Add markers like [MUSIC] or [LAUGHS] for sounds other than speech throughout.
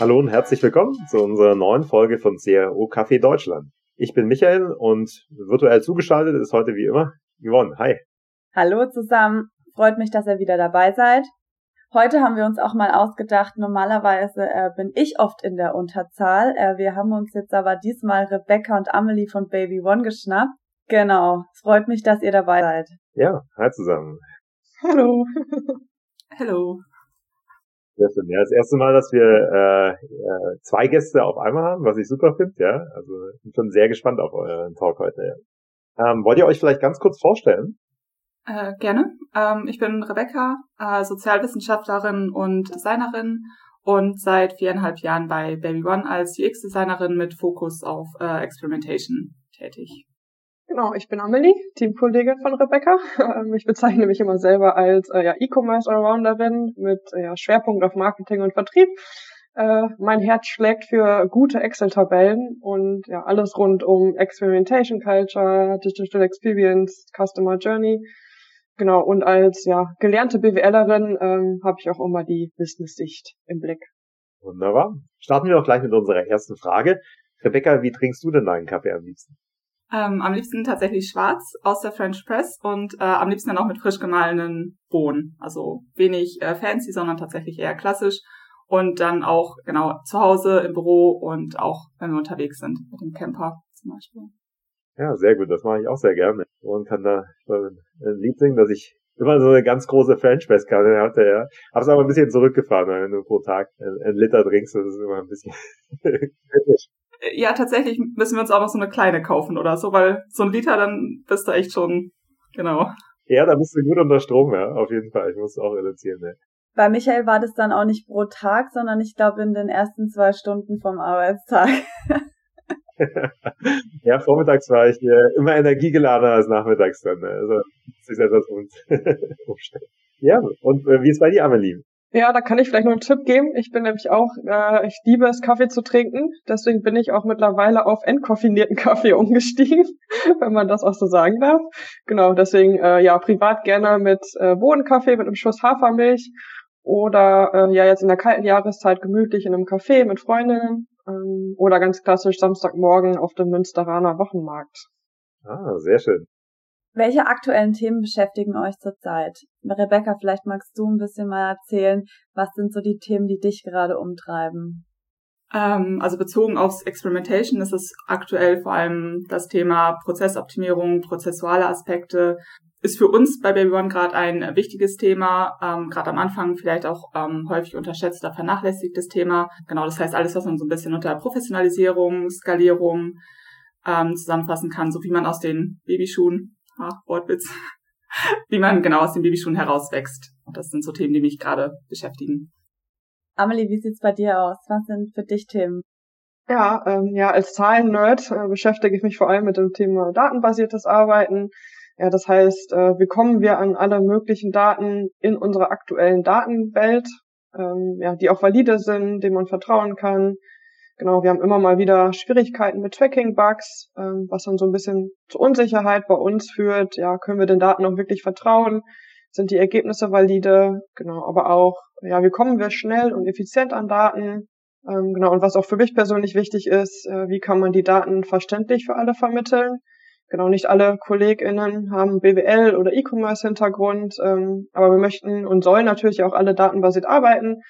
Hallo und herzlich willkommen zu unserer neuen Folge von CRO Café Deutschland. Ich bin Michael und virtuell zugeschaltet ist heute wie immer Yvonne. Hi. Hallo zusammen. Freut mich, dass ihr wieder dabei seid. Heute haben wir uns auch mal ausgedacht, normalerweise äh, bin ich oft in der Unterzahl. Äh, wir haben uns jetzt aber diesmal Rebecca und Amelie von Baby One geschnappt. Genau. Es freut mich, dass ihr dabei seid. Ja, hi zusammen. Hallo. [LAUGHS] Hallo. Sehr schön. Ja, das erste Mal, dass wir äh, äh, zwei Gäste auf einmal haben, was ich super finde, ja. Also bin schon sehr gespannt auf euren Talk heute. Ja. Ähm, wollt ihr euch vielleicht ganz kurz vorstellen? Äh, gerne. Ähm, ich bin Rebecca, äh, Sozialwissenschaftlerin und Designerin und seit viereinhalb Jahren bei Baby One als UX-Designerin mit Fokus auf äh, Experimentation tätig. Genau, ich bin Amelie, Teamkollegin von Rebecca. [LAUGHS] Ähm, ich bezeichne mich immer selber als äh, ja, E-Commerce Allrounderin mit äh, ja, Schwerpunkt auf Marketing und Vertrieb. Äh, mein Herz schlägt für gute Excel-Tabellen und ja alles rund um Experimentation Culture, Digital Experience, Customer Journey. Genau, und als ja gelernte BWLerin ähm, habe ich auch immer die Business-Sicht im Blick. Wunderbar. Starten wir doch gleich mit unserer ersten Frage. Rebecca, wie trinkst du denn deinen Kaffee am liebsten? Ähm, am liebsten tatsächlich schwarz aus der French Press und äh, am liebsten dann auch mit frisch gemahlenen Bohnen. Also wenig äh, fancy, sondern tatsächlich eher klassisch. Und dann auch, genau, zu Hause, im Büro und auch, wenn wir unterwegs sind, mit dem Camper zum Beispiel. Ja, sehr gut. Das mache ich auch sehr gerne. Und kann da ein Lied singen, dass ich immer so eine ganz große French Press Kanne hatte, ja. Hab's aber ein bisschen zurückgefahren, wenn du pro Tag ein Liter trinkst, das ist immer ein bisschen [LAUGHS] kritisch. Ja, tatsächlich müssen wir uns auch noch so eine kleine kaufen oder so, weil so ein Liter, dann bist du echt schon, genau. Ja, da bist du gut unter Strom, ja, auf jeden Fall. Ich muss auch reduzieren, ja. Bei Michael war das dann auch nicht pro Tag, sondern ich glaube in den ersten zwei Stunden vom Arbeitstag. [LAUGHS] [LAUGHS] ja, vormittags war ich äh, immer energiegeladener als nachmittags dann. Ne? Also das ist etwas umstellen. ja, und äh, wie ist bei dir, Amelie? Ja, da kann ich vielleicht noch einen Tipp geben. Ich bin nämlich auch, äh, ich liebe es, Kaffee zu trinken. Deswegen bin ich auch mittlerweile auf entkoffinierten [LAUGHS] Kaffee umgestiegen, [LAUGHS] wenn man das auch so sagen darf. Genau, deswegen äh, ja privat gerne mit äh, Bohnenkaffee mit einem Schuss Hafermilch oder äh, ja jetzt in der kalten Jahreszeit gemütlich in einem Café mit Freundinnen ähm, oder ganz klassisch Samstagmorgen auf dem Münsteraner Wochenmarkt. Ah, sehr schön. Welche aktuellen Themen beschäftigen euch zurzeit? Rebecca, vielleicht magst du ein bisschen mal erzählen, was sind so die Themen, die dich gerade umtreiben? Ähm, also bezogen aufs Experimentation ist es aktuell vor allem das Thema Prozessoptimierung, prozessuale Aspekte. Ist für uns bei Baby One gerade ein wichtiges Thema, ähm, gerade am Anfang vielleicht auch ähm, häufig unterschätzt oder vernachlässigtes Thema. Genau, das heißt alles, was man so ein bisschen unter Professionalisierung, Skalierung ähm, zusammenfassen kann, so wie man aus den Babyschuhen ah, Wortwitz, [LAUGHS] wie man genau aus den Babyschuhen herauswächst. Und das sind so Themen, die mich gerade beschäftigen. Amelie, wie sieht's bei dir aus? Was sind für dich Themen? Ja, ähm, ja, als Zahlen-Nerd äh, beschäftige ich mich vor allem mit dem Thema datenbasiertes Arbeiten. Ja, das heißt, äh, wie kommen wir an alle möglichen Daten in unserer aktuellen Datenwelt, ähm, ja, die auch valide sind, denen man vertrauen kann, Genau, wir haben immer mal wieder Schwierigkeiten mit Tracking-Bugs, ähm, was dann so ein bisschen zur Unsicherheit bei uns führt. Ja, können wir den Daten auch wirklich vertrauen? Sind die Ergebnisse valide? Genau, aber auch, ja, wie kommen wir schnell und effizient an Daten? Ähm, genau, und was auch für mich persönlich wichtig ist, äh, wie kann man die Daten verständlich für alle vermitteln? Genau, nicht alle KollegInnen haben BWL oder E-Commerce-Hintergrund, ähm, aber wir möchten und sollen natürlich auch alle datenbasiert arbeiten.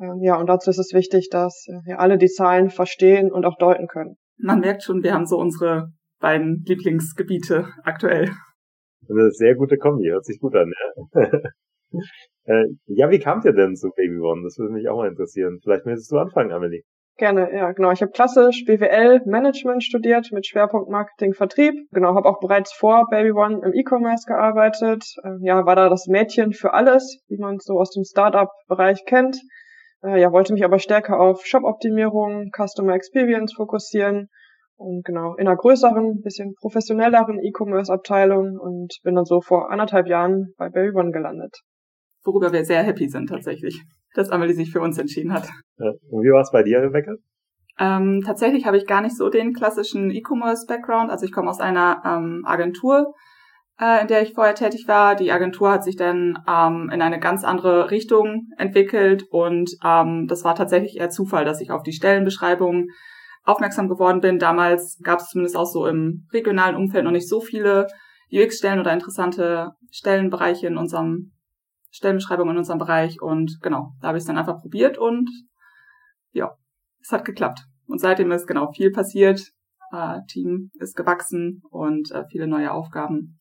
Ähm, ja, und dazu ist es wichtig, dass äh, ja, alle die Zahlen verstehen und auch deuten können. Man merkt schon, wir haben so unsere beiden Lieblingsgebiete aktuell. Eine sehr gute Kombi, hört sich gut an. Ja, [LAUGHS] äh, ja wie kamt ihr denn zu Baby One? Das würde mich auch mal interessieren. Vielleicht möchtest du anfangen, Amelie. Gerne, ja, genau. Ich habe klassisch BWL Management studiert mit Schwerpunkt Marketing Vertrieb. Genau, habe auch bereits vor Baby One im E-Commerce gearbeitet. Ähm, ja, war da das Mädchen für alles, wie man es so aus dem Startup-Bereich kennt. Äh, ja, wollte mich aber stärker auf Shop-Optimierung, Customer Experience fokussieren und genau in einer größeren, bisschen professionelleren E-Commerce-Abteilung und bin dann so vor anderthalb Jahren bei Berry One gelandet. Worüber wir sehr happy sind tatsächlich, dass Amelie sich für uns entschieden hat. Ja, und wie war es bei dir, Rebecca? Ähm, tatsächlich habe ich gar nicht so den klassischen E-Commerce-Background. Also ich komme aus einer ähm, Agentur, äh, in der ich vorher tätig war. Die Agentur hat sich dann ähm, in eine ganz andere Richtung entwickelt und ähm, das war tatsächlich eher Zufall, dass ich auf die Stellenbeschreibung aufmerksam geworden bin. Damals gab es zumindest auch so im regionalen Umfeld noch nicht so viele UX-Stellen oder interessante Stellenbereiche in unserem Stellenbeschreibung in unserem Bereich und genau, da habe ich es dann einfach probiert und ja, es hat geklappt. Und seitdem ist genau viel passiert. Äh, Team ist gewachsen und äh, viele neue Aufgaben.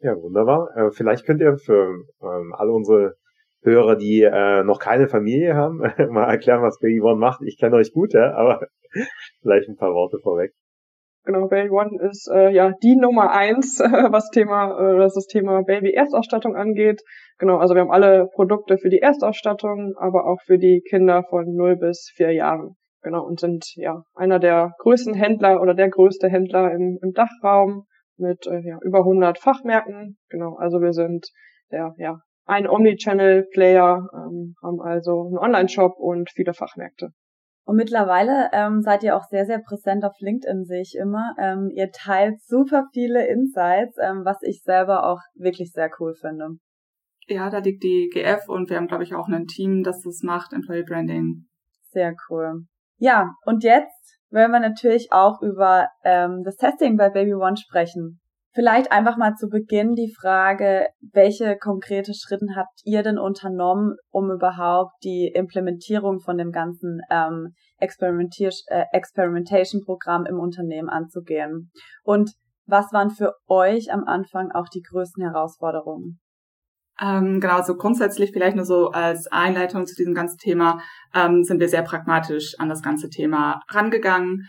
Ja, wunderbar. Äh, vielleicht könnt ihr für ähm, alle unsere Hörer, die äh, noch keine Familie haben, [LAUGHS] mal erklären, was Baby One macht. Ich kenne euch gut, ja, aber [LAUGHS] vielleicht ein paar Worte vorweg. Genau, Baby One ist äh, ja die Nummer eins, [LAUGHS] was Thema, äh, was das Thema Baby Erstausstattung angeht. Genau, also wir haben alle Produkte für die Erstausstattung, aber auch für die Kinder von 0 bis 4 Jahren. Genau, und sind ja einer der größten Händler oder der größte Händler im, im Dachraum mit äh, ja, über 100 Fachmärkten. Genau, also wir sind der ja ein Omnichannel-Player, ähm, haben also einen Online-Shop und viele Fachmärkte. Und mittlerweile ähm, seid ihr auch sehr, sehr präsent auf LinkedIn, sehe ich immer. Ähm, ihr teilt super viele Insights, ähm, was ich selber auch wirklich sehr cool finde. Ja, da liegt die GF und wir haben, glaube ich, auch ein Team, das das macht, Employee Branding. Sehr cool. Ja, und jetzt wollen wir natürlich auch über ähm, das Testing bei Baby One sprechen. Vielleicht einfach mal zu Beginn die Frage, welche konkrete Schritte habt ihr denn unternommen, um überhaupt die Implementierung von dem ganzen ähm, Experimentier äh, Experimentation-Programm im Unternehmen anzugehen? Und was waren für euch am Anfang auch die größten Herausforderungen? Ähm, genau, so grundsätzlich vielleicht nur so als Einleitung zu diesem ganzen Thema ähm, sind wir sehr pragmatisch an das ganze Thema rangegangen.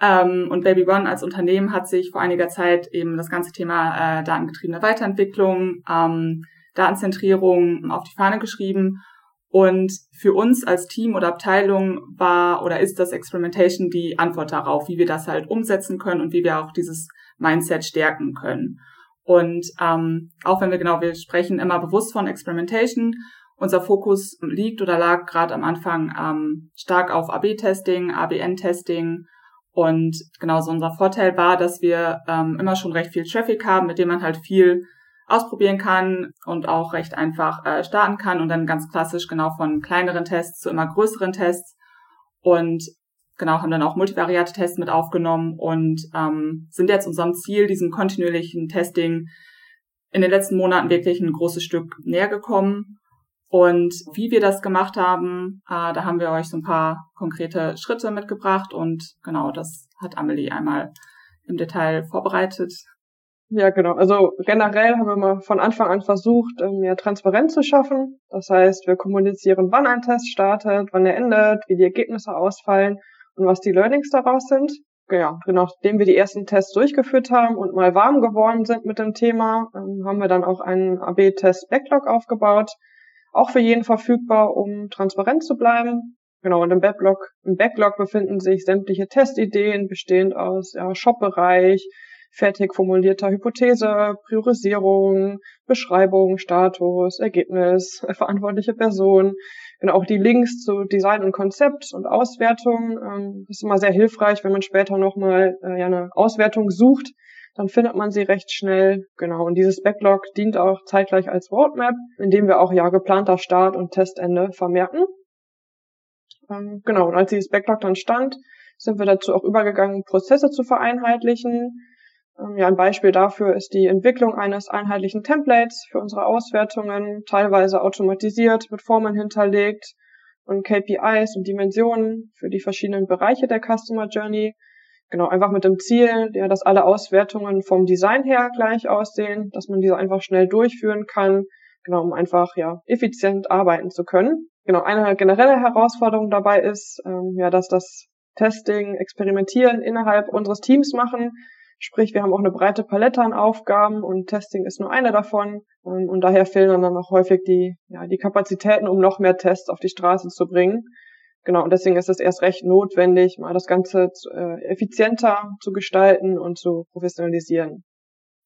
Ähm, und Baby One als Unternehmen hat sich vor einiger Zeit eben das ganze Thema äh, datengetriebene Weiterentwicklung, ähm, Datenzentrierung auf die Fahne geschrieben. Und für uns als Team oder Abteilung war oder ist das Experimentation die Antwort darauf, wie wir das halt umsetzen können und wie wir auch dieses Mindset stärken können. Und ähm, auch wenn wir genau, wir sprechen immer bewusst von Experimentation, unser Fokus liegt oder lag gerade am Anfang ähm, stark auf AB-Testing, ABN-Testing und genauso unser Vorteil war, dass wir ähm, immer schon recht viel Traffic haben, mit dem man halt viel ausprobieren kann und auch recht einfach äh, starten kann. Und dann ganz klassisch genau von kleineren Tests zu immer größeren Tests. Und genau haben dann auch multivariate Tests mit aufgenommen und ähm, sind jetzt unserem Ziel, diesem kontinuierlichen Testing in den letzten Monaten wirklich ein großes Stück näher gekommen und wie wir das gemacht haben, äh, da haben wir euch so ein paar konkrete Schritte mitgebracht und genau, das hat Amelie einmal im Detail vorbereitet. Ja, genau. Also generell haben wir mal von Anfang an versucht, ähm, mehr Transparenz zu schaffen. Das heißt, wir kommunizieren, wann ein Test startet, wann er endet, wie die Ergebnisse ausfallen und was die Learnings daraus sind. Ja, nachdem wir die ersten Tests durchgeführt haben und mal warm geworden sind mit dem Thema, ähm, haben wir dann auch einen AB-Test-Backlog aufgebaut, auch für jeden verfügbar, um transparent zu bleiben. Genau, und im Backlog, im Backlog befinden sich sämtliche Testideen, bestehend aus ja, Shop-Bereich, fertig formulierter Hypothese, Priorisierung, Beschreibung, Status, Ergebnis, verantwortliche Person, genau auch die Links zu Design und Konzept und Auswertung. Ähm, ist immer sehr hilfreich, wenn man später nochmal äh, ja, eine Auswertung sucht, dann findet man sie recht schnell. Genau. Und dieses Backlog dient auch zeitgleich als Roadmap, indem wir auch ja geplanter Start und Testende vermerken. Ähm, genau. Und als dieses Backlog dann stand, sind wir dazu auch übergegangen, Prozesse zu vereinheitlichen. Ähm, ja, ein Beispiel dafür ist die Entwicklung eines einheitlichen Templates für unsere Auswertungen, teilweise automatisiert mit Formen hinterlegt und KPIs und Dimensionen für die verschiedenen Bereiche der Customer Journey Genau, einfach mit dem Ziel, ja, dass alle Auswertungen vom Design her gleich aussehen, dass man diese einfach schnell durchführen kann, genau, um einfach ja effizient arbeiten zu können. Genau, eine generelle Herausforderung dabei ist, ähm, ja, dass das Testing, Experimentieren innerhalb unseres Teams machen. Sprich, wir haben auch eine breite Palette an Aufgaben und Testing ist nur eine davon. Und daher fehlen dann auch häufig die, ja, die Kapazitäten, um noch mehr Tests auf die Straße zu bringen. Genau, und deswegen ist es erst recht notwendig, mal das Ganze äh, effizienter zu gestalten und zu professionalisieren.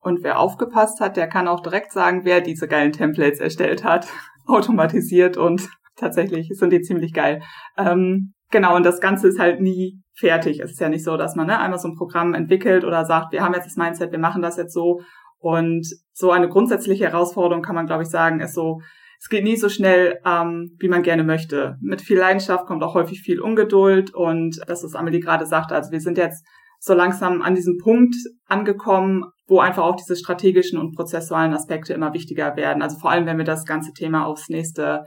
Und wer aufgepasst hat, der kann auch direkt sagen, wer diese geilen Templates erstellt hat, [LAUGHS] automatisiert und tatsächlich sind die ziemlich geil. Ähm, genau, und das Ganze ist halt nie fertig. Es ist ja nicht so, dass man ne, einmal so ein Programm entwickelt oder sagt, wir haben jetzt das Mindset, wir machen das jetzt so Und so eine grundsätzliche Herausforderung kann man, glaube ich, sagen, ist so, es geht nie so schnell, ähm, wie man gerne möchte. Mit viel Leidenschaft kommt auch häufig viel Ungeduld und das, was Amelie gerade sagte, also wir sind jetzt so langsam an diesem Punkt angekommen, wo einfach auch diese strategischen und prozessualen Aspekte immer wichtiger werden. Also vor allem, wenn wir das ganze Thema aufs nächste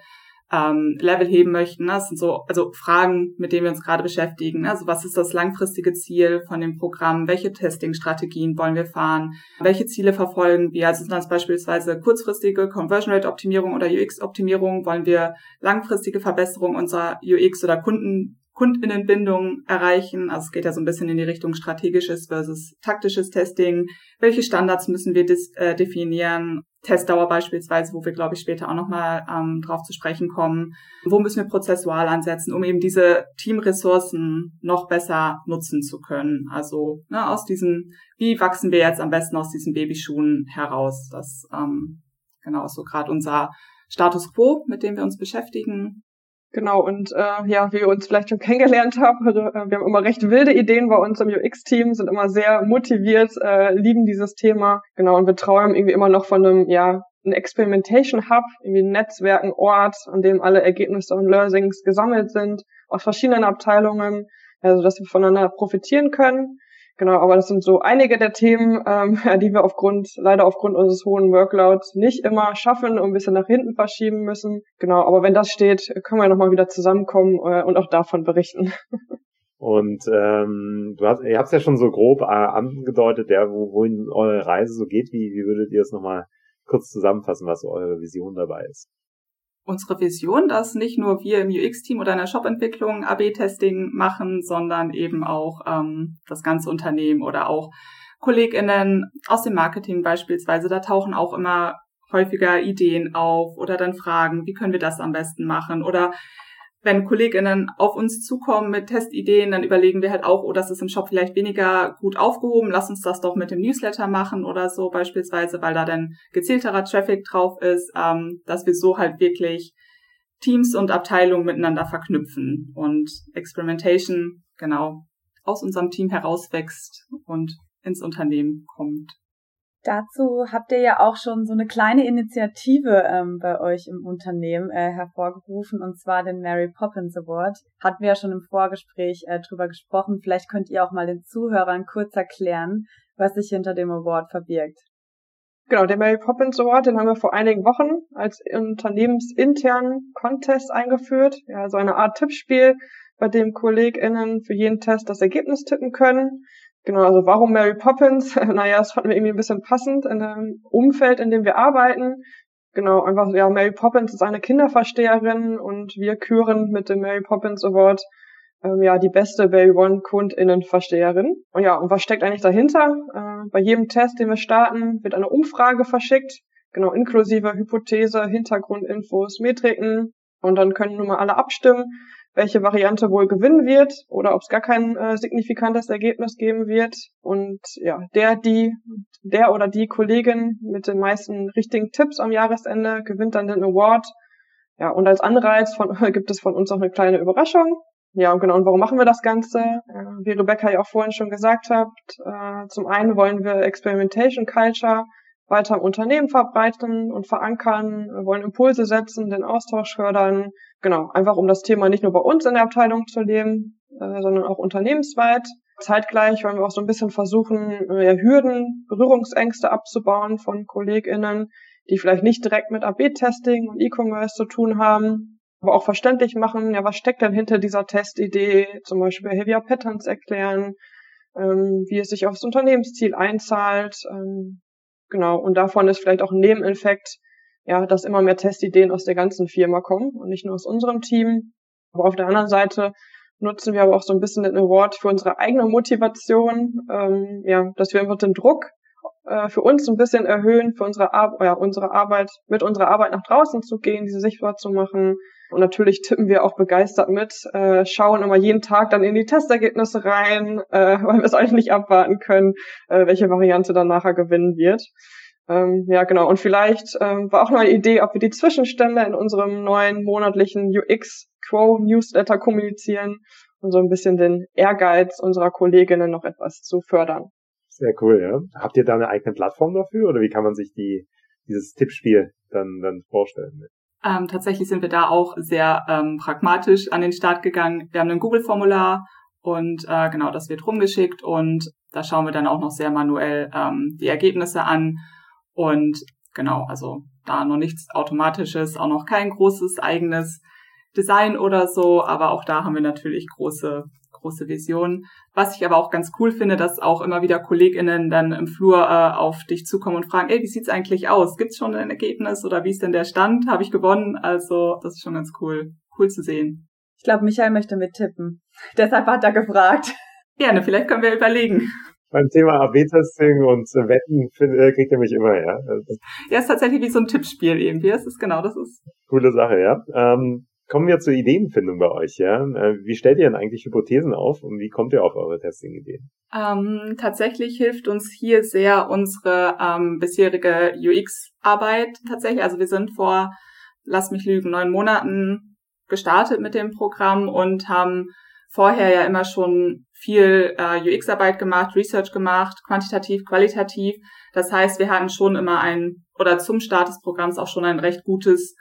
ähm, Level heben möchten. Ne? Das sind so also Fragen, mit denen wir uns gerade beschäftigen. Ne? Also was ist das langfristige Ziel von dem Programm? Welche Testing-Strategien wollen wir fahren? Welche Ziele verfolgen wir? Also sind das beispielsweise kurzfristige Conversion Rate Optimierung oder UX Optimierung? Wollen wir langfristige Verbesserung unserer UX oder Kunden Kundinnenbindung erreichen. Also es geht ja so ein bisschen in die Richtung strategisches versus taktisches Testing. Welche Standards müssen wir äh, definieren? Testdauer beispielsweise, wo wir, glaube ich, später auch nochmal ähm, drauf zu sprechen kommen. Wo müssen wir prozessual ansetzen, um eben diese Teamressourcen noch besser nutzen zu können? Also ne, aus diesen, wie wachsen wir jetzt am besten aus diesen Babyschuhen heraus? Das ähm, genau ist so gerade unser Status quo, mit dem wir uns beschäftigen. Genau, und äh, ja, wie ihr uns vielleicht schon [LAUGHS] kennengelernt habt, also, äh, wir haben immer recht wilde Ideen bei uns im UX-Team, sind immer sehr motiviert, äh, lieben dieses Thema. Genau, und wir träumen irgendwie immer noch von einem, ja, ein Experimentation Hub, irgendwie ein Netzwerk, ein Ort, an dem alle Ergebnisse und Learnings gesammelt sind, aus verschiedenen Abteilungen, also dass wir voneinander profitieren können. Genau, aber das sind so einige der Themen, ähm, [LAUGHS] die wir aufgrund, leider aufgrund unseres hohen Workloads nicht immer schaffen und ein bisschen nach hinten verschieben müssen. Genau, aber wenn das steht, können wir nochmal wieder zusammenkommen äh, und auch davon berichten. [LAUGHS] Und ähm, du hast, ihr habt es ja schon so grob äh, angedeutet, ja, wo, wohin eure Reise so geht. Wie, wie würdet ihr es nochmal kurz zusammenfassen, was eure Vision dabei ist? Unsere Vision, dass nicht nur wir im UX-Team oder in der Shop-Entwicklung AB-Testing machen, sondern eben auch ähm, das ganze Unternehmen oder auch KollegInnen aus dem Marketing beispielsweise. Da tauchen auch immer häufiger Ideen auf oder dann Fragen, wie können wir das am besten machen oder wenn KollegInnen auf uns zukommen mit Testideen, dann überlegen wir halt auch, oh, das ist im Shop vielleicht weniger gut aufgehoben, lass uns das doch mit dem Newsletter machen oder so beispielsweise, weil da dann gezielterer Traffic drauf ist, ähm, dass wir so halt wirklich Teams und Abteilungen miteinander verknüpfen und Experimentation genau aus unserem Team herauswächst und ins Unternehmen kommt. Dazu habt ihr ja auch schon so eine kleine Initiative ähm, bei euch im Unternehmen äh, hervorgerufen, und zwar den Mary Poppins Award. Hatten wir ja schon im Vorgespräch äh, drüber gesprochen. Vielleicht könnt ihr auch mal den Zuhörern kurz erklären, was sich hinter dem Award verbirgt. Genau, der Mary Poppins Award, den haben wir vor einigen Wochen als unternehmensinternen Contest eingeführt. Ja, so eine Art Tippspiel, bei dem KollegInnen für jeden Test das Ergebnis tippen können. Genau, also warum Mary Poppins? [LAUGHS] naja, das fanden wir irgendwie ein bisschen passend in dem Umfeld, in dem wir arbeiten. Genau, einfach, ja, Mary Poppins ist eine Kinderversteherin und wir küren mit dem Mary Poppins Award ähm, ja die beste Baby One Kundinnenversteherin. Und ja, und was steckt eigentlich dahinter? Äh, bei jedem Test, den wir starten, wird eine Umfrage verschickt, genau inklusive Hypothese, Hintergrundinfos, Metriken. Und dann können nun mal alle abstimmen welche Variante wohl gewinnen wird oder ob es gar kein äh, signifikantes Ergebnis geben wird. Und ja, der, die, der oder die Kollegin mit den meisten richtigen Tipps am Jahresende gewinnt dann den Award. Ja, und als Anreiz von, [LAUGHS] gibt es von uns auch eine kleine Überraschung. Ja, und genau, und warum machen wir das Ganze? Äh, wie Rebecca ja auch vorhin schon gesagt hat, äh, zum einen wollen wir Experimentation Culture weiter im Unternehmen verbreiten und verankern, wir wollen Impulse setzen, den Austausch fördern, genau, einfach um das Thema nicht nur bei uns in der Abteilung zu leben, äh, sondern auch unternehmensweit. Zeitgleich wollen wir auch so ein bisschen versuchen, äh, Hürden, Berührungsängste abzubauen von KollegInnen, die vielleicht nicht direkt mit AB-Testing und E-Commerce zu tun haben, aber auch verständlich machen, ja, was steckt denn hinter dieser Testidee, zum Beispiel Behavior Patterns erklären, ähm, wie es sich aufs Unternehmensziel einzahlt, ähm, Genau, und davon ist vielleicht auch ein Nebeneffekt, ja, dass immer mehr Testideen aus der ganzen Firma kommen und nicht nur aus unserem Team. Aber auf der anderen Seite nutzen wir aber auch so ein bisschen den Award für unsere eigene Motivation, ähm, ja, dass wir einfach den Druck äh, für uns ein bisschen erhöhen, für unsere, Ar ja, unsere Arbeit, mit unserer Arbeit nach draußen zu gehen, diese sichtbar zu machen. Und natürlich tippen wir auch begeistert mit, äh, schauen immer jeden Tag dann in die Testergebnisse rein, äh, [LAUGHS] weil wir es eigentlich nicht abwarten können, äh, welche Variante dann nachher gewinnen wird. Ähm, ja, genau. Und vielleicht ähm, war auch noch eine Idee, ob wir die Zwischenstände in unserem neuen monatlichen UX Quo Newsletter kommunizieren und so ein bisschen den Ehrgeiz unserer Kolleginnen noch etwas zu fördern. Sehr cool, ja. Habt ihr da eine eigene Plattform dafür oder wie kann man sich die, dieses Tippspiel dann, dann vorstellen? Ähm, tatsächlich sind wir da auch sehr ähm, pragmatisch an den Start gegangen. Wir haben ein Google-Formular und äh, genau, das wird rumgeschickt und da schauen wir dann auch noch sehr manuell ähm, die Ergebnisse an. Und genau, also da noch nichts Automatisches, auch noch kein großes eigenes Design oder so, aber auch da haben wir natürlich große große Vision. Was ich aber auch ganz cool finde, dass auch immer wieder KollegInnen dann im Flur äh, auf dich zukommen und fragen, ey, wie sieht's eigentlich aus? Gibt's schon ein Ergebnis oder wie ist denn der Stand? Habe ich gewonnen? Also, das ist schon ganz cool. Cool zu sehen. Ich glaube, Michael möchte mittippen. [LAUGHS] Deshalb hat er gefragt. Gerne, vielleicht können wir überlegen. Beim Thema AB-Testing und Wetten äh, kriegt er mich immer, ja. Ja, ist tatsächlich wie so ein Tippspiel irgendwie. Das ist genau, das ist. Coole Sache, ja. Ähm, Kommen wir zur Ideenfindung bei euch, ja. Äh, wie stellt ihr denn eigentlich Hypothesen auf und wie kommt ihr auf eure Testing-Ideen? Ähm, tatsächlich hilft uns hier sehr unsere ähm, bisherige UX-Arbeit tatsächlich. Also wir sind vor, lass mich lügen, neun Monaten gestartet mit dem Programm und haben vorher ja immer schon viel äh, UX-Arbeit gemacht, Research gemacht, quantitativ, qualitativ. Das heißt, wir hatten schon immer ein, oder zum Start des Programms auch schon ein recht gutes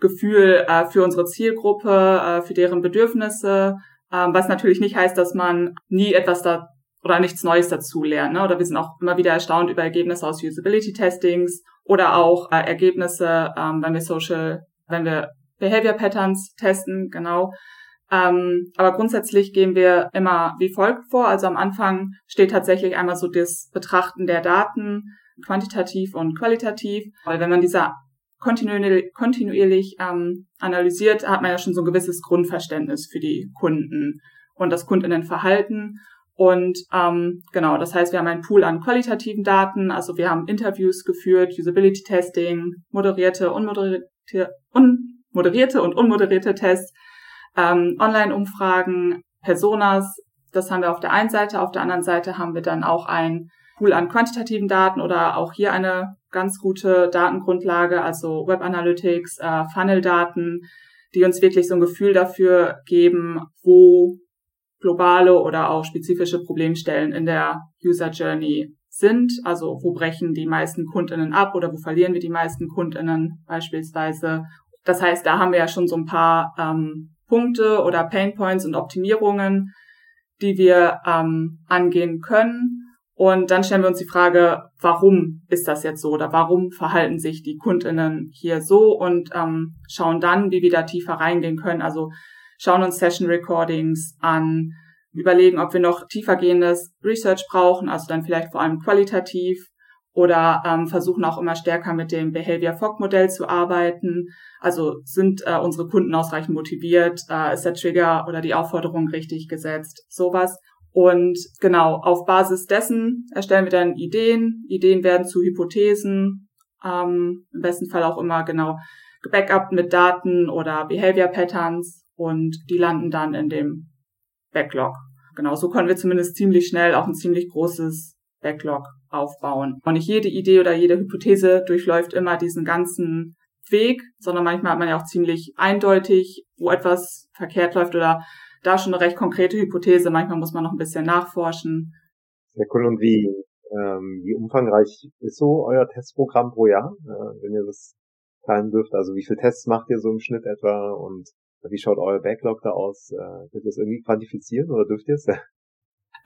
Gefühl äh, für unsere Zielgruppe, äh, für deren Bedürfnisse, äh, was natürlich nicht heißt, dass man nie etwas da oder nichts Neues dazu lernt. Ne? Oder wir sind auch immer wieder erstaunt über Ergebnisse aus Usability-Testings oder auch äh, Ergebnisse, ähm, wenn wir Social, wenn wir Behavior Patterns testen, genau. Ähm, aber grundsätzlich gehen wir immer wie folgt vor. Also am Anfang steht tatsächlich einmal so das Betrachten der Daten, quantitativ und qualitativ. Weil wenn man diese kontinuierlich, kontinuierlich ähm, analysiert, hat man ja schon so ein gewisses Grundverständnis für die Kunden und das Kundinnenverhalten. Und ähm, genau, das heißt, wir haben einen Pool an qualitativen Daten, also wir haben Interviews geführt, Usability Testing, moderierte, unmoderierte, unmoderierte und unmoderierte Tests, ähm, Online-Umfragen, Personas, das haben wir auf der einen Seite, auf der anderen Seite haben wir dann auch ein Pool an quantitativen Daten oder auch hier eine ganz gute Datengrundlage, also Web Analytics, äh, Funnel-Daten, die uns wirklich so ein Gefühl dafür geben, wo globale oder auch spezifische Problemstellen in der User Journey sind. Also wo brechen die meisten Kundinnen ab oder wo verlieren wir die meisten Kundinnen beispielsweise. Das heißt, da haben wir ja schon so ein paar ähm, Punkte oder Pain Points und Optimierungen, die wir ähm, angehen können. Und dann stellen wir uns die Frage, warum ist das jetzt so oder warum verhalten sich die Kundinnen hier so und ähm, schauen dann, wie wir da tiefer reingehen können. Also schauen uns Session Recordings an, überlegen, ob wir noch tiefergehendes Research brauchen, also dann vielleicht vor allem qualitativ oder ähm, versuchen auch immer stärker mit dem Behavior Fog Modell zu arbeiten. Also sind äh, unsere Kunden ausreichend motiviert, äh, ist der Trigger oder die Aufforderung richtig gesetzt, sowas. Und genau, auf Basis dessen erstellen wir dann Ideen. Ideen werden zu Hypothesen, ähm, im besten Fall auch immer genau gebackupt mit Daten oder Behavior Patterns und die landen dann in dem Backlog. Genau, so können wir zumindest ziemlich schnell auch ein ziemlich großes Backlog aufbauen. Und nicht jede Idee oder jede Hypothese durchläuft immer diesen ganzen Weg, sondern manchmal hat man ja auch ziemlich eindeutig, wo etwas verkehrt läuft oder da schon eine recht konkrete Hypothese. Manchmal muss man noch ein bisschen nachforschen. Sehr cool. Und wie, ähm, wie umfangreich ist so euer Testprogramm pro Jahr, äh, wenn ihr das teilen dürft? Also wie viele Tests macht ihr so im Schnitt etwa und wie schaut euer Backlog da aus? Äh, ihr das irgendwie quantifizieren oder dürft ihr es?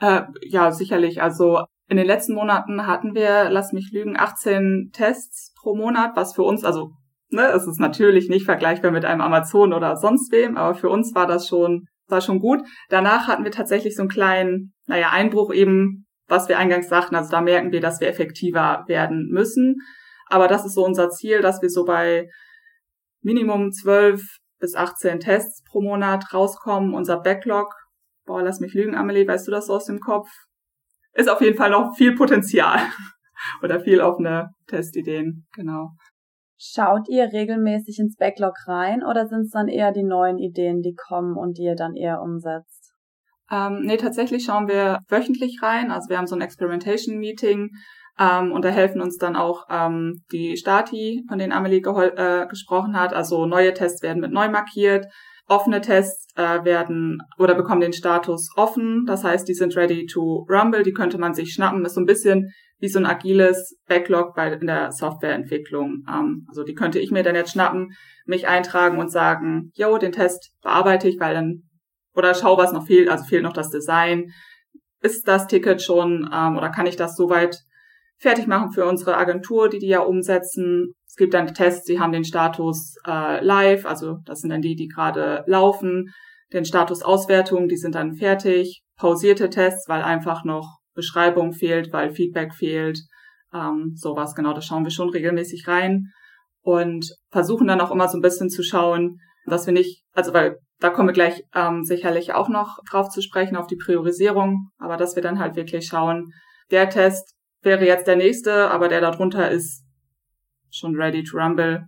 Äh, ja, sicherlich. Also in den letzten Monaten hatten wir, lass mich lügen, 18 Tests pro Monat, was für uns, also ne, es ist natürlich nicht vergleichbar mit einem Amazon oder sonst wem, aber für uns war das schon war schon gut. Danach hatten wir tatsächlich so einen kleinen, naja, Einbruch eben, was wir eingangs sagten. Also da merken wir, dass wir effektiver werden müssen. Aber das ist so unser Ziel, dass wir so bei Minimum 12 bis 18 Tests pro Monat rauskommen. Unser Backlog, boah, lass mich lügen, Amelie, weißt du das so aus dem Kopf? Ist auf jeden Fall noch viel Potenzial. [LAUGHS] Oder viel offene Testideen, genau. Schaut ihr regelmäßig ins Backlog rein oder sind es dann eher die neuen Ideen, die kommen und die ihr dann eher umsetzt? Ähm, nee, tatsächlich schauen wir wöchentlich rein. Also wir haben so ein Experimentation Meeting ähm, und da helfen uns dann auch ähm, die Stati, von denen Amelie äh, gesprochen hat. Also neue Tests werden mit neu markiert. Offene Tests äh, werden oder bekommen den Status offen. Das heißt, die sind ready to rumble. Die könnte man sich schnappen. Das ist so ein bisschen wie so ein agiles Backlog bei in der Softwareentwicklung. Ähm, also die könnte ich mir dann jetzt schnappen, mich eintragen und sagen, yo, den Test bearbeite ich, weil dann oder schau, was noch fehlt. Also fehlt noch das Design. Ist das Ticket schon ähm, oder kann ich das soweit fertig machen für unsere Agentur, die die ja umsetzen? Es gibt dann Tests, die haben den Status äh, live, also das sind dann die, die gerade laufen. Den Status Auswertung, die sind dann fertig. Pausierte Tests, weil einfach noch Beschreibung fehlt, weil Feedback fehlt. Ähm, sowas, genau, da schauen wir schon regelmäßig rein und versuchen dann auch immer so ein bisschen zu schauen, dass wir nicht, also weil da kommen wir gleich ähm, sicherlich auch noch drauf zu sprechen, auf die Priorisierung, aber dass wir dann halt wirklich schauen, der Test wäre jetzt der nächste, aber der darunter ist schon ready to rumble.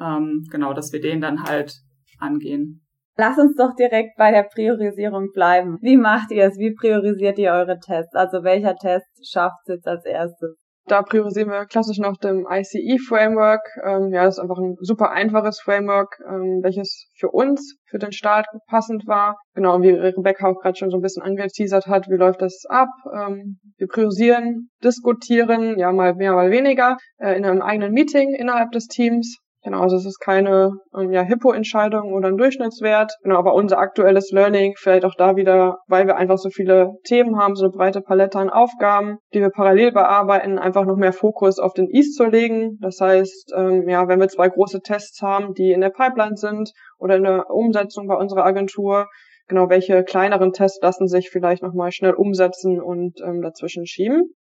Ähm, genau, dass wir den dann halt angehen. Lass uns doch direkt bei der Priorisierung bleiben. Wie macht ihr es? Wie priorisiert ihr eure Tests? Also welcher Test schafft es jetzt als erstes? Da priorisieren wir klassisch nach dem ICE-Framework. Ähm, ja, das ist einfach ein super einfaches Framework, ähm, welches für uns, für den Start passend war. Genau, wie Rebecca auch gerade schon so ein bisschen angeteasert hat, wie läuft das ab? Ähm, wir priorisieren, diskutieren, ja, mal mehr, mal weniger, äh, in einem eigenen Meeting innerhalb des Teams. Genau, also es ist keine ähm, ja, Hippo-Entscheidung oder ein Durchschnittswert. Genau, aber unser aktuelles Learning, vielleicht auch da wieder, weil wir einfach so viele Themen haben, so eine breite Palette an Aufgaben, die wir parallel bearbeiten, einfach noch mehr Fokus auf den East zu legen. Das heißt, ähm, ja, wenn wir zwei große Tests haben, die in der Pipeline sind oder in der Umsetzung bei unserer Agentur, genau, welche kleineren Tests lassen sich vielleicht nochmal schnell umsetzen und ähm, dazwischen schieben.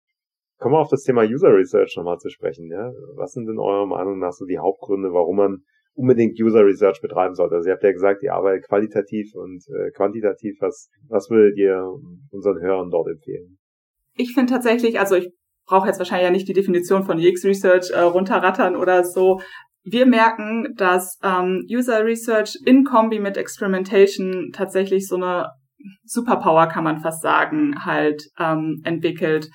Kommen wir auf das Thema User Research nochmal zu sprechen. Ja? Was sind in eurer Meinung nach so die Hauptgründe, warum man unbedingt User Research betreiben sollte? Also ihr habt ja gesagt, ihr arbeitet qualitativ und äh, quantitativ. Was, was würdet ihr unseren Hörern dort empfehlen? Ich finde tatsächlich, also ich brauche jetzt wahrscheinlich ja nicht die Definition von UX Research äh, runterrattern oder so. Wir merken, dass ähm, User Research in Kombi mit Experimentation tatsächlich so eine Superpower, kann man fast sagen, halt ähm, entwickelt.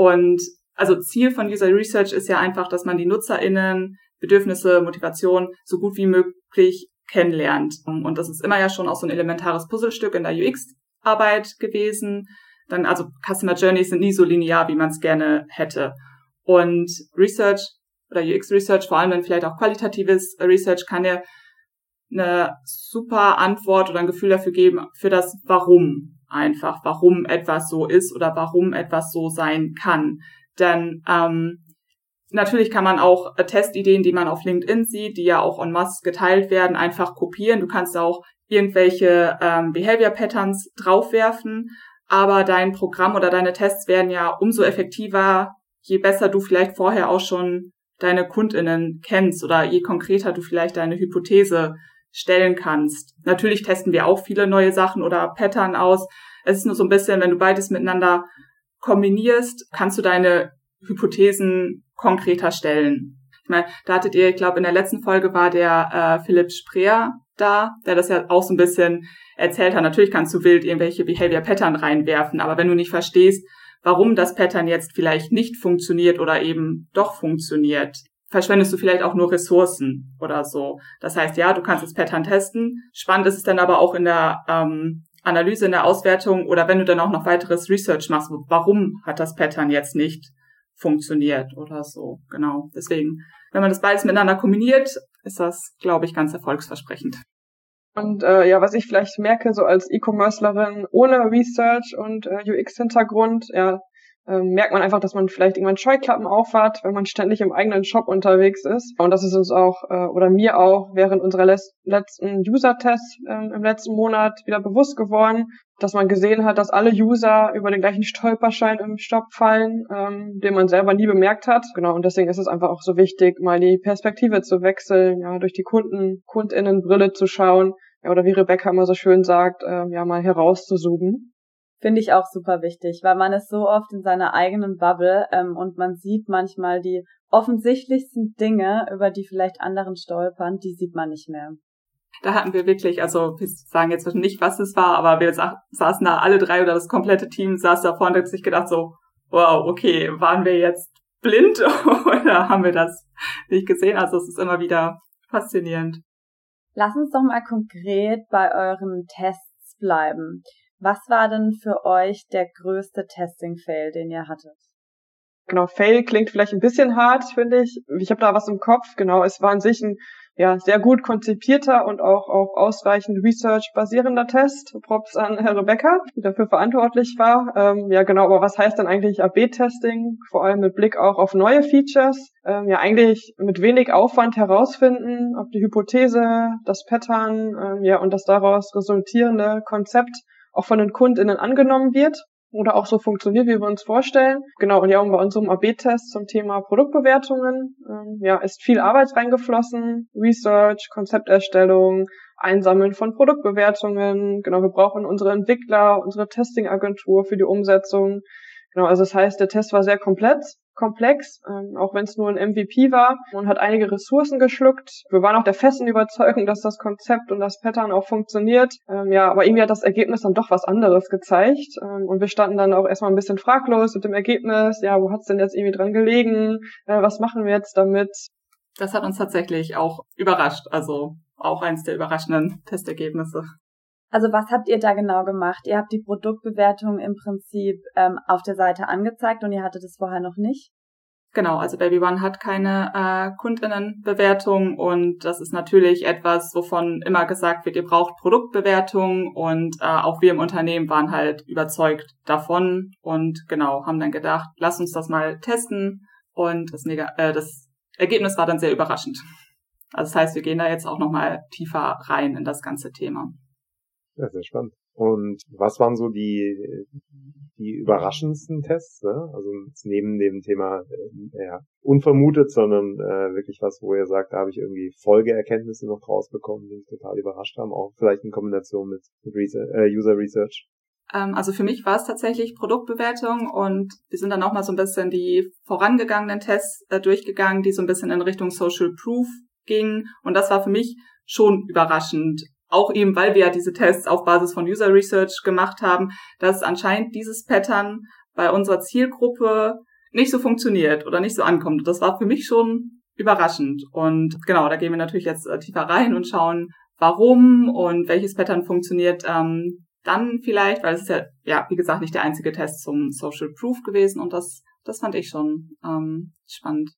Und also Ziel von User Research ist ja einfach, dass man die NutzerInnen, Bedürfnisse, Motivation so gut wie möglich kennenlernt. Und das ist immer ja schon auch so ein elementares Puzzlestück in der UX-Arbeit gewesen. Dann, also Customer Journeys sind nie so linear, wie man es gerne hätte. Und Research oder UX Research, vor allem wenn vielleicht auch qualitatives Research, kann ja eine super Antwort oder ein Gefühl dafür geben, für das Warum einfach, warum etwas so ist oder warum etwas so sein kann. Denn ähm, natürlich kann man auch äh, Testideen, die man auf LinkedIn sieht, die ja auch en masse geteilt werden, einfach kopieren. Du kannst auch irgendwelche ähm, Behavior Patterns draufwerfen, aber dein Programm oder deine Tests werden ja umso effektiver, je besser du vielleicht vorher auch schon deine Kundinnen kennst oder je konkreter du vielleicht deine Hypothese stellen kannst. Natürlich testen wir auch viele neue Sachen oder Pattern aus. Es ist nur so ein bisschen, wenn du beides miteinander kombinierst, kannst du deine Hypothesen konkreter stellen. Ich meine, da hattet ihr, ich glaube, in der letzten Folge war der äh, Philipp Spreer da, der das ja auch so ein bisschen erzählt hat. Natürlich kannst du wild irgendwelche Behavior Pattern reinwerfen, aber wenn du nicht verstehst, warum das Pattern jetzt vielleicht nicht funktioniert oder eben doch funktioniert, verschwendest du vielleicht auch nur Ressourcen oder so. Das heißt, ja, du kannst das Pattern testen. Spannend ist es dann aber auch in der ähm, Analyse, in der Auswertung oder wenn du dann auch noch weiteres Research machst, warum hat das Pattern jetzt nicht funktioniert oder so. Genau. Deswegen, wenn man das beides miteinander kombiniert, ist das, glaube ich, ganz erfolgsversprechend. Und äh, ja, was ich vielleicht merke, so als E-Commercelerin ohne Research und äh, UX-Hintergrund, ja, ähm, merkt man einfach, dass man vielleicht irgendwann Scheuklappen aufhat, wenn man ständig im eigenen Shop unterwegs ist. Und das ist uns auch, äh, oder mir auch, während unserer letzten User-Tests äh, im letzten Monat wieder bewusst geworden, dass man gesehen hat, dass alle User über den gleichen Stolperschein im Shop fallen, ähm, den man selber nie bemerkt hat. Genau, und deswegen ist es einfach auch so wichtig, mal die Perspektive zu wechseln, ja, durch die Kunden, KundInnenbrille zu schauen, ja, oder wie Rebecca immer so schön sagt, äh, ja, mal herauszuzoomen. Finde ich auch super wichtig, weil man ist so oft in seiner eigenen Bubble ähm, und man sieht manchmal die offensichtlichsten Dinge, über die vielleicht anderen stolpern, die sieht man nicht mehr. Da hatten wir wirklich, also wir sagen jetzt nicht, was es war, aber wir sa saßen da alle drei oder das komplette Team saß da vorne und hat sich gedacht so, wow, okay, waren wir jetzt blind [LAUGHS] oder haben wir das nicht gesehen? Also es ist immer wieder faszinierend. Lass uns doch mal konkret bei euren Tests bleiben. Was war denn für euch der größte Testing-Fail, den ihr hattet? Genau, Fail klingt vielleicht ein bisschen hart, finde ich. Ich habe da was im Kopf. Genau, es war an sich ein ja, sehr gut konzipierter und auch auf ausreichend Research basierender Test. Props an Herr Rebecca, die dafür verantwortlich war. Ähm, ja, genau, aber was heißt dann eigentlich AB-Testing? Vor allem mit Blick auch auf neue Features. Ähm, ja, eigentlich mit wenig Aufwand herausfinden, ob die Hypothese, das Pattern, ähm, ja, und das daraus resultierende Konzept auch von den KundInnen angenommen wird oder auch so funktioniert, wie wir uns vorstellen. Genau, und ja, und bei unserem AB-Test zum Thema Produktbewertungen, ähm, ja, ist viel Arbeit reingeflossen, Research, Konzepterstellung, Einsammeln von Produktbewertungen. Genau, wir brauchen unsere Entwickler, unsere Testing-Agentur für die Umsetzung. Genau, also das heißt, der Test war sehr komplett komplex, ähm, auch wenn es nur ein MVP war und hat einige Ressourcen geschluckt. Wir waren auch der festen Überzeugung, dass das Konzept und das Pattern auch funktioniert. Ähm, ja, aber irgendwie hat das Ergebnis dann doch was anderes gezeigt ähm, und wir standen dann auch erstmal ein bisschen fraglos mit dem Ergebnis. Ja, wo hat's denn jetzt irgendwie dran gelegen? Äh, was machen wir jetzt damit? Das hat uns tatsächlich auch überrascht. Also auch eins der überraschenden Testergebnisse. Also was habt ihr da genau gemacht? Ihr habt die Produktbewertung im Prinzip ähm, auf der Seite angezeigt und ihr hattet es vorher noch nicht? Genau, also Baby One hat keine äh, Kundinnenbewertung und das ist natürlich etwas, wovon immer gesagt wird, ihr braucht Produktbewertung und äh, auch wir im Unternehmen waren halt überzeugt davon und genau, haben dann gedacht, lass uns das mal testen und das, Neg äh, das Ergebnis war dann sehr überraschend. Also das heißt, wir gehen da jetzt auch nochmal tiefer rein in das ganze Thema. Ja, sehr spannend. Und was waren so die, die überraschendsten Tests? Ne? Also neben dem Thema äh, ja, unvermutet, sondern äh, wirklich was, wo ihr sagt, da habe ich irgendwie Folgeerkenntnisse noch rausbekommen, die mich total überrascht haben, auch vielleicht in Kombination mit, mit Research, äh, User Research. Ähm, also für mich war es tatsächlich Produktbewertung und wir sind dann auch mal so ein bisschen die vorangegangenen Tests äh, durchgegangen, die so ein bisschen in Richtung Social Proof gingen. Und das war für mich schon überraschend, auch eben, weil wir ja diese Tests auf Basis von User Research gemacht haben, dass anscheinend dieses Pattern bei unserer Zielgruppe nicht so funktioniert oder nicht so ankommt. Das war für mich schon überraschend. Und genau, da gehen wir natürlich jetzt äh, tiefer rein und schauen, warum und welches Pattern funktioniert ähm, dann vielleicht, weil es ist ja, ja, wie gesagt, nicht der einzige Test zum Social Proof gewesen und das, das fand ich schon ähm, spannend.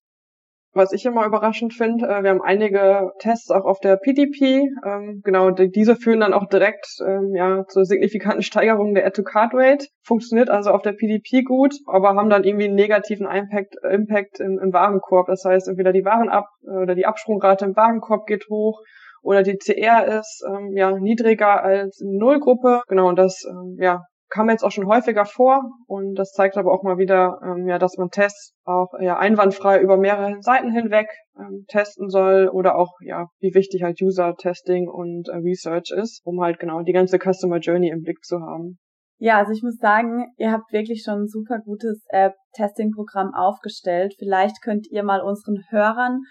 Was ich immer überraschend finde, äh, wir haben einige Tests auch auf der PDP. Ähm, genau, die, diese führen dann auch direkt ähm, ja, zur signifikanten Steigerung der Add-to-Card-Rate. Funktioniert also auf der PDP gut, aber haben dann irgendwie einen negativen Impact, Impact im, im Warenkorb. Das heißt, entweder die Warenab oder die Absprungrate im Warenkorb geht hoch oder die CR ist ähm, ja niedriger als Nullgruppe. Genau, und das ähm, ja, kam jetzt auch schon häufiger vor und das zeigt aber auch mal wieder, ähm, ja, dass man Tests auch ja einwandfrei über mehrere Seiten hinweg ähm, testen soll oder auch ja, wie wichtig halt User Testing und äh, Research ist, um halt genau die ganze Customer Journey im Blick zu haben. Ja, also ich muss sagen, ihr habt wirklich schon ein super gutes App-Testing-Programm aufgestellt. Vielleicht könnt ihr mal unseren Hörern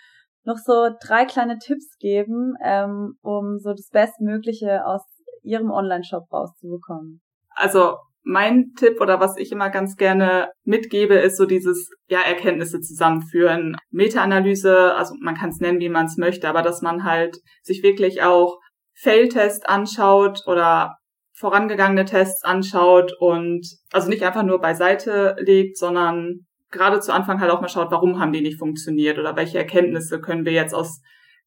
noch so drei kleine Tipps geben, ähm, um so das Bestmögliche aus ihrem Online-Shop rauszubekommen also mein Tipp oder was ich immer ganz gerne mitgebe, ist so dieses, ja, Erkenntnisse zusammenführen. Meta-Analyse, also man kann es nennen, wie man es möchte, aber dass man halt sich wirklich auch Fail-Test anschaut oder vorangegangene Tests anschaut und also nicht einfach nur beiseite legt, sondern gerade zu Anfang halt auch mal schaut, warum haben die nicht funktioniert oder welche Erkenntnisse können wir jetzt aus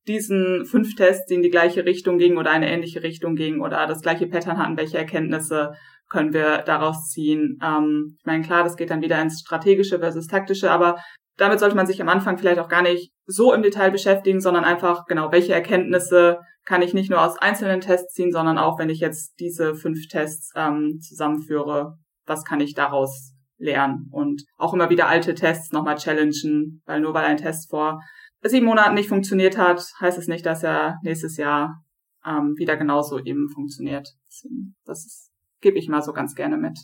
diesen fünf Tests, die in die gleiche Richtung gingen oder eine ähnliche Richtung gingen oder das gleiche Pattern hatten, welche Erkenntnisse können wir daraus ziehen. Ähm, ich meine, klar, das geht dann wieder ins strategische versus taktische, aber damit sollte man sich am Anfang vielleicht auch gar nicht so im Detail beschäftigen, sondern einfach, genau, welche Erkenntnisse kann ich nicht nur aus einzelnen Tests ziehen, sondern auch, wenn ich jetzt diese fünf Tests ähm, zusammenführe, was kann ich daraus lernen? Und auch immer wieder alte Tests nochmal challengen, weil nur weil ein Test vor sieben Monaten nicht funktioniert hat, heißt es nicht, dass er nächstes Jahr ähm, wieder genauso eben funktioniert. Das ist gebe ich mal so ganz gerne mit.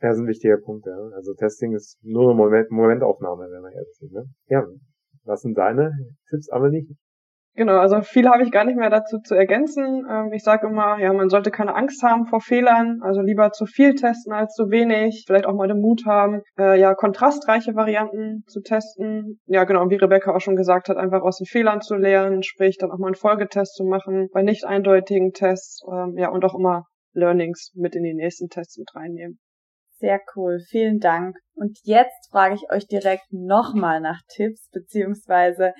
Ja, das ist ein wichtiger Punkt, ja. Also Testing ist nur eine Moment, Momentaufnahme, wenn man ehrlich ist. Ne? Ja, was sind deine Tipps, Amelie? Genau, also viel habe ich gar nicht mehr dazu zu ergänzen. Ähm, ich sage immer, ja, man sollte keine Angst haben vor Fehlern, also lieber zu viel testen als zu wenig, vielleicht auch mal den Mut haben, äh, ja, kontrastreiche Varianten zu testen. Ja, genau, wie Rebecca auch schon gesagt hat, einfach aus den Fehlern zu lernen, sprich dann auch mal einen Folgetest zu machen, bei nicht eindeutigen Tests, ähm, ja, und auch immer Learnings mit in die nächsten Tests mit reinnehmen. Sehr cool, vielen Dank. Und jetzt frage ich euch direkt nochmal nach Tipps, beziehungsweise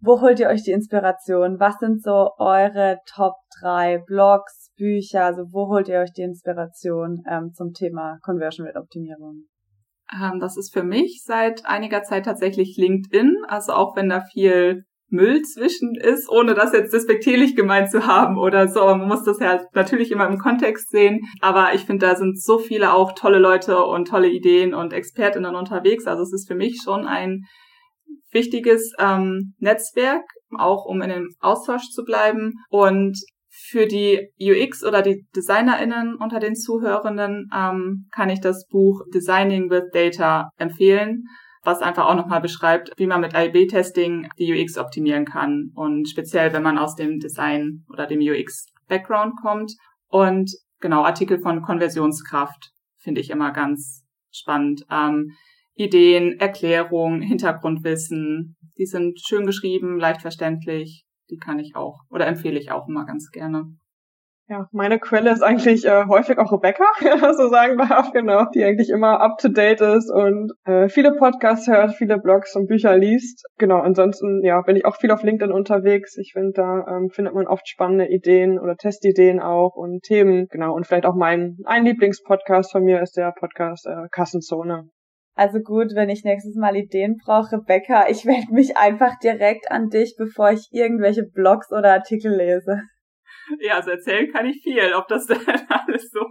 wo holt ihr euch die Inspiration? Was sind so eure Top 3 Blogs, Bücher? Also wo holt ihr euch die Inspiration ähm, zum Thema Conversion Rate Optimierung? Ähm, das ist für mich seit einiger Zeit tatsächlich LinkedIn. Also auch wenn da viel Müll zwischen ist, ohne das jetzt despektierlich gemeint zu haben oder so. Man muss das ja natürlich immer im Kontext sehen. Aber ich finde, da sind so viele auch tolle Leute und tolle Ideen und Expertinnen unterwegs. Also es ist für mich schon ein wichtiges ähm, Netzwerk, auch um in dem Austausch zu bleiben. Und für die UX oder die DesignerInnen unter den Zuhörenden ähm, kann ich das Buch Designing with Data empfehlen, was einfach auch nochmal beschreibt, wie man mit A-B-Testing die UX optimieren kann und speziell, wenn man aus dem Design oder dem UX-Background kommt. Und genau, Artikel von Konversionskraft finde ich immer ganz spannend. Ähm, Ideen, Erklärungen, Hintergrundwissen. Die sind schön geschrieben, leicht verständlich. Die kann ich auch oder empfehle ich auch immer ganz gerne. Ja, meine Quelle ist eigentlich äh, häufig auch Rebecca, [LAUGHS] so sagen darf, genau, die eigentlich immer up to date ist und äh, viele Podcasts hört, viele Blogs und Bücher liest. Genau, ansonsten ja, bin ich auch viel auf LinkedIn unterwegs. Ich finde, da ähm, findet man oft spannende Ideen oder Testideen auch und Themen. Genau, und vielleicht auch mein ein Lieblingspodcast von mir ist der Podcast äh, Kassenzone. Also gut, wenn ich nächstes Mal Ideen brauche, Rebecca, ich wende mich einfach direkt an dich, bevor ich irgendwelche Blogs oder Artikel lese. Ja, also erzählen kann ich viel, ob das [LAUGHS] denn alles so.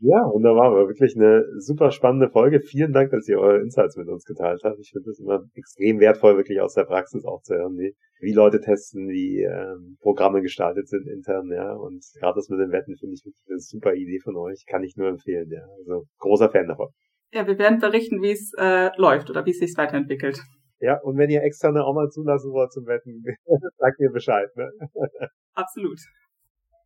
Ja, wunderbar, war wirklich eine super spannende Folge. Vielen Dank, dass ihr eure Insights mit uns geteilt habt. Ich finde es immer extrem wertvoll, wirklich aus der Praxis auch zu hören, wie, wie Leute testen, wie ähm, Programme gestaltet sind intern, ja. Und gerade das mit den Wetten finde ich wirklich eine super Idee von euch. Kann ich nur empfehlen, ja. Also großer Fan davon. Ja, wir werden berichten, wie es äh, läuft oder wie es sich weiterentwickelt. Ja, und wenn ihr externe auch mal zulassen wollt zum Wetten, [LAUGHS] sagt mir Bescheid. Ne? Absolut.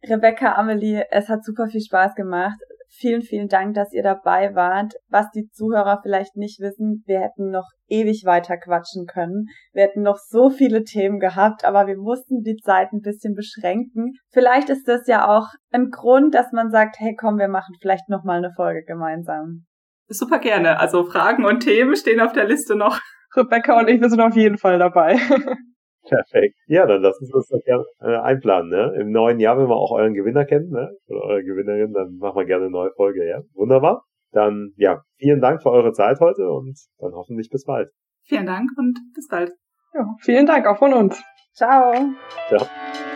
Rebecca, Amelie, es hat super viel Spaß gemacht. Vielen, vielen Dank, dass ihr dabei wart. Was die Zuhörer vielleicht nicht wissen, wir hätten noch ewig weiter quatschen können. Wir hätten noch so viele Themen gehabt, aber wir mussten die Zeit ein bisschen beschränken. Vielleicht ist das ja auch ein Grund, dass man sagt, hey komm, wir machen vielleicht noch mal eine Folge gemeinsam. Super gerne. Also Fragen und Themen stehen auf der Liste noch. Rebecca und ich, wir sind auf jeden Fall dabei. [LAUGHS] Perfekt. Ja, dann lassen Sie uns das gerne äh, einplanen. Ne? Im neuen Jahr, wenn wir auch euren Gewinner kennen, ne? oder eure Gewinnerin, dann machen wir gerne eine neue Folge. Ja, wunderbar. Dann ja, vielen Dank für eure Zeit heute und dann hoffentlich bis bald. Vielen Dank und bis bald. Ja, vielen Dank auch von uns. Ciao. Ciao.